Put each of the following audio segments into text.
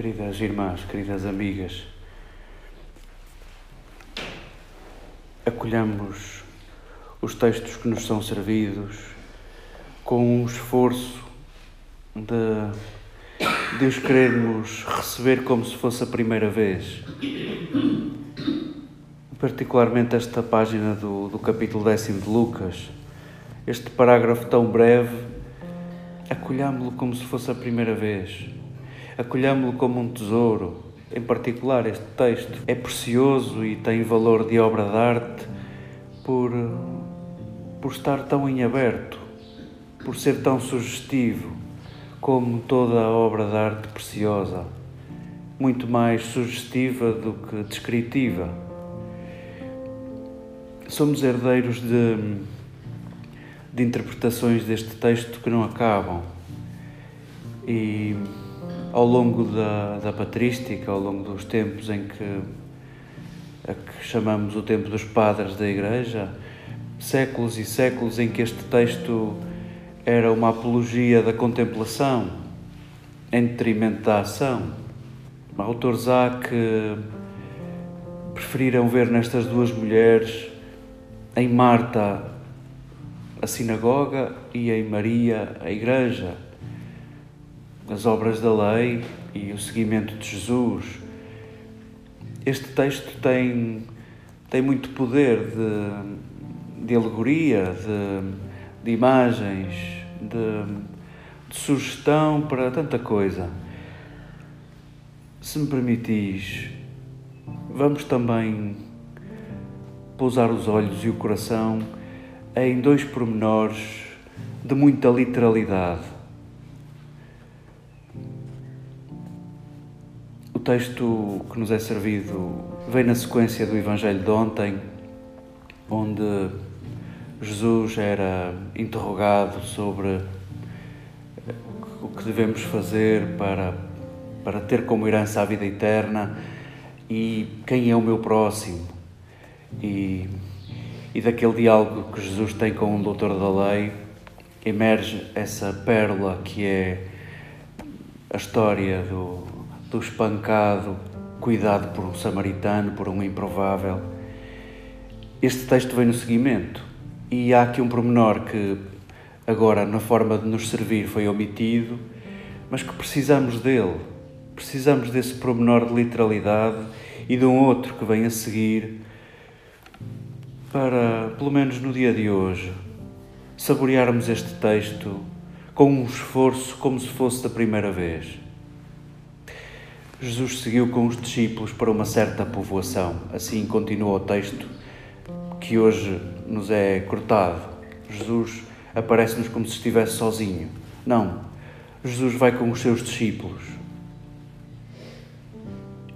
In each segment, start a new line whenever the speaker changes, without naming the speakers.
Queridas irmãs, queridas amigas, acolhamos os textos que nos são servidos com um esforço de, de os querermos receber como se fosse a primeira vez. Particularmente esta página do, do capítulo décimo de Lucas, este parágrafo tão breve, acolhamo-lo como se fosse a primeira vez. Acolhamo-lo como um tesouro. Em particular, este texto é precioso e tem valor de obra de arte por, por estar tão em aberto, por ser tão sugestivo, como toda a obra de arte preciosa, muito mais sugestiva do que descritiva. Somos herdeiros de, de interpretações deste texto que não acabam. E ao longo da, da patrística, ao longo dos tempos em que, a que chamamos o tempo dos padres da Igreja, séculos e séculos em que este texto era uma apologia da contemplação em detrimento da ação. Autores há que preferiram ver nestas duas mulheres, em Marta, a sinagoga e em Maria, a igreja as obras da lei e o seguimento de Jesus. Este texto tem, tem muito poder de, de alegoria, de, de imagens, de, de sugestão para tanta coisa. Se me permitis, vamos também pousar os olhos e o coração em dois pormenores de muita literalidade texto que nos é servido vem na sequência do Evangelho de ontem, onde Jesus era interrogado sobre o que devemos fazer para, para ter como herança a vida eterna e quem é o meu próximo. E, e daquele diálogo que Jesus tem com um doutor da lei emerge essa pérola que é a história do, do espancado, cuidado por um samaritano, por um improvável. Este texto vem no seguimento e há aqui um pormenor que agora, na forma de nos servir, foi omitido, mas que precisamos dele. Precisamos desse pormenor de literalidade e de um outro que vem a seguir para, pelo menos no dia de hoje, saborearmos este texto com um esforço como se fosse da primeira vez. Jesus seguiu com os discípulos para uma certa povoação. Assim continua o texto que hoje nos é cortado. Jesus aparece-nos como se estivesse sozinho. Não. Jesus vai com os seus discípulos.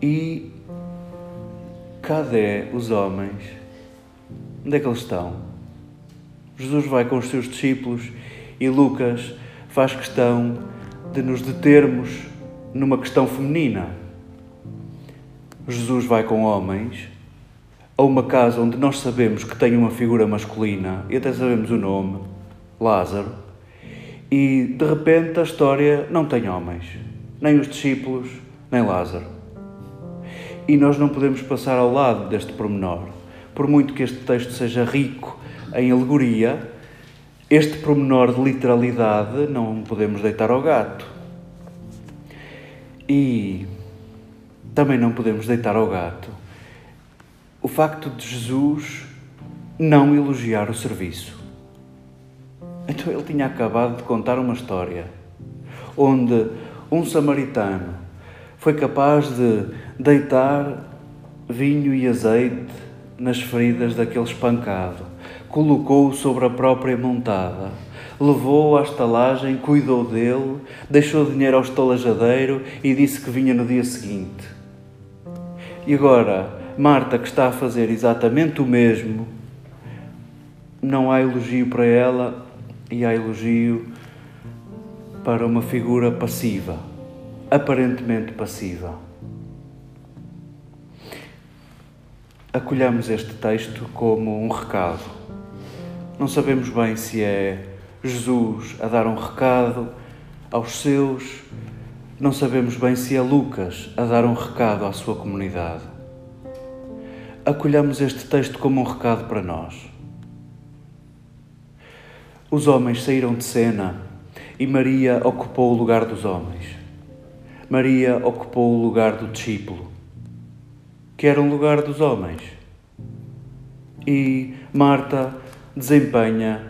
E cadê os homens? Onde é que eles estão? Jesus vai com os seus discípulos e Lucas faz questão de nos determos numa questão feminina. Jesus vai com homens a uma casa onde nós sabemos que tem uma figura masculina e até sabemos o nome, Lázaro, e de repente a história não tem homens, nem os discípulos, nem Lázaro. E nós não podemos passar ao lado deste pormenor. Por muito que este texto seja rico em alegoria, este pormenor de literalidade não podemos deitar ao gato. E também não podemos deitar ao gato o facto de Jesus não elogiar o serviço. Então ele tinha acabado de contar uma história onde um samaritano foi capaz de deitar vinho e azeite nas feridas daquele espancado, colocou-o sobre a própria montada levou-o à estalagem, cuidou dele, deixou dinheiro ao estalajadeiro e disse que vinha no dia seguinte. E agora, Marta, que está a fazer exatamente o mesmo, não há elogio para ela e há elogio para uma figura passiva, aparentemente passiva. Acolhamos este texto como um recado. Não sabemos bem se é Jesus a dar um recado aos seus, não sabemos bem se é Lucas a dar um recado à sua comunidade. Acolhamos este texto como um recado para nós. Os homens saíram de cena e Maria ocupou o lugar dos homens. Maria ocupou o lugar do discípulo, que era um lugar dos homens. E Marta desempenha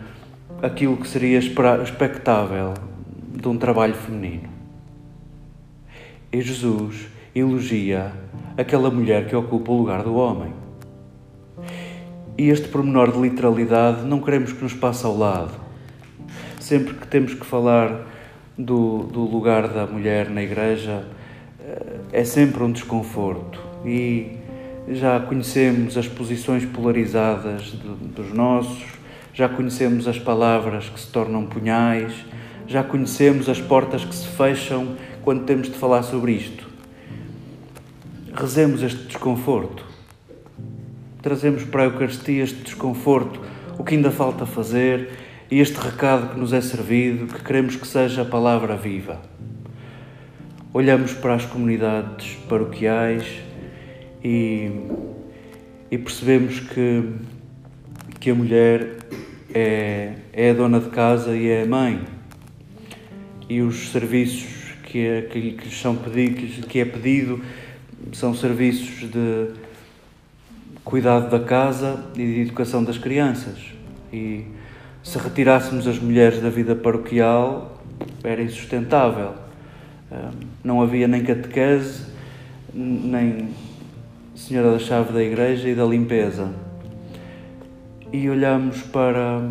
aquilo que seria expectável de um trabalho feminino. E Jesus elogia aquela mulher que ocupa o lugar do homem. E este pormenor de literalidade não queremos que nos passe ao lado sempre que temos que falar do, do lugar da mulher na igreja, eh, é sempre um desconforto. E já conhecemos as posições polarizadas dos nossos, já conhecemos as palavras que se tornam punhais, já conhecemos as portas que se fecham quando temos de falar sobre isto. Rezemos este desconforto. Trazemos para a Eucaristia este desconforto, o que ainda falta fazer e este recado que nos é servido, que queremos que seja a palavra viva. Olhamos para as comunidades paroquiais e, e percebemos que, que a mulher é, é a dona de casa e é a mãe. E os serviços que, é, que, que lhes são pedido, que é pedido são serviços de cuidado da casa e de educação das crianças. E se retirássemos as mulheres da vida paroquial, era insustentável. Não havia nem catequese, nem Senhora da Chave da Igreja e da Limpeza. E olhamos para,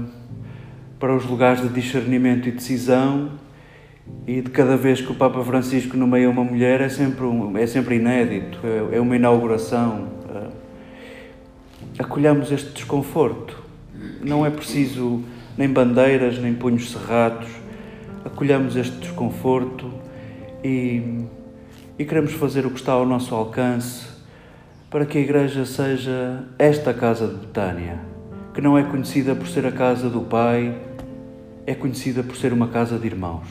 para os lugares de discernimento e decisão, e de cada vez que o Papa Francisco nomeia uma mulher é sempre, um, é sempre inédito, é, é uma inauguração. Acolhamos este desconforto. Não é preciso nem bandeiras, nem punhos cerrados. Acolhamos este desconforto e, e queremos fazer o que está ao nosso alcance para que a Igreja seja esta casa de Betânia, que não é conhecida por ser a casa do Pai, é conhecida por ser uma casa de irmãos.